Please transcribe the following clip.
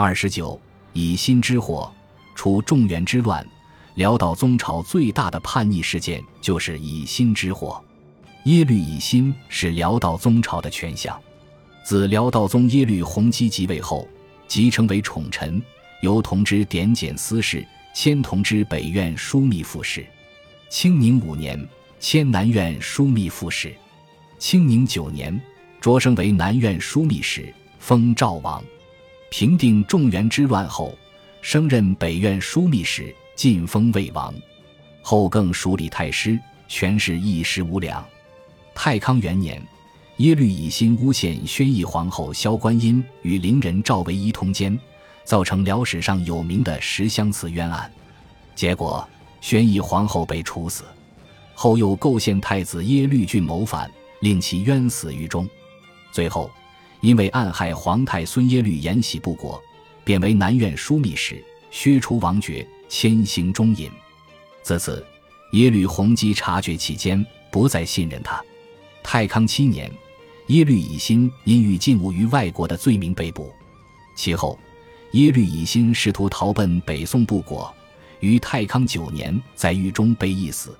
二十九，以心之火，除中原之乱，辽道宗朝最大的叛逆事件就是以心之火。耶律以心是辽道宗朝的权相，自辽道宗耶律洪基即位后，即成为宠臣，由同知点检司事，迁同知北院枢密副使。清宁五年，迁南院枢密副使。清宁九年，擢升为南院枢密使，封赵王。平定中原之乱后，升任北院枢密使，晋封魏王。后更署理太师，权势一时无两。太康元年，耶律乙辛诬陷宣义皇后萧观音与伶人赵惟一通奸，造成辽史上有名的十相似冤案。结果，宣义皇后被处死。后又构陷太子耶律俊谋反，令其冤死于中。最后。因为暗害皇太孙耶律延禧不果，贬为南院枢密使，削除王爵，迁行中尹。自此，耶律洪基察觉其间，不再信任他。太康七年，耶律乙辛因欲进武于外国的罪名被捕。其后，耶律乙辛试图逃奔北宋不果，于太康九年在狱中被缢死。